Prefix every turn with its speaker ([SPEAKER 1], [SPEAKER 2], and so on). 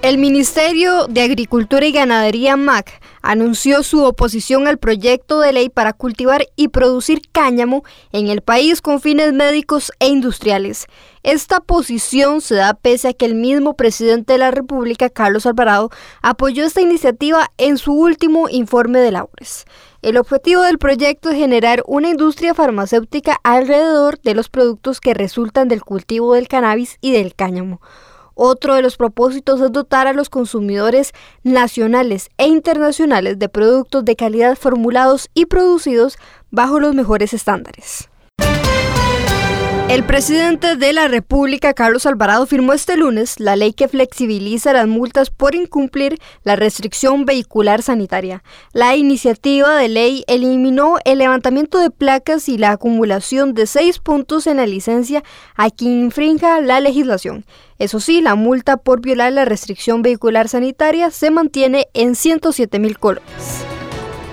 [SPEAKER 1] El Ministerio de Agricultura y Ganadería MAC anunció su oposición al proyecto de ley para cultivar y producir cáñamo en el país con fines médicos e industriales. Esta posición se da pese a que el mismo presidente de la República, Carlos Alvarado, apoyó esta iniciativa en su último informe de labores. El objetivo del proyecto es generar una industria farmacéutica alrededor de los productos que resultan del cultivo del cannabis y del cáñamo. Otro de los propósitos es dotar a los consumidores nacionales e internacionales de productos de calidad formulados y producidos bajo los mejores estándares. El presidente de la República, Carlos Alvarado, firmó este lunes la ley que flexibiliza las multas por incumplir la restricción vehicular sanitaria. La iniciativa de ley eliminó el levantamiento de placas y la acumulación de seis puntos en la licencia a quien infrinja la legislación. Eso sí, la multa por violar la restricción vehicular sanitaria se mantiene en 107 mil colones.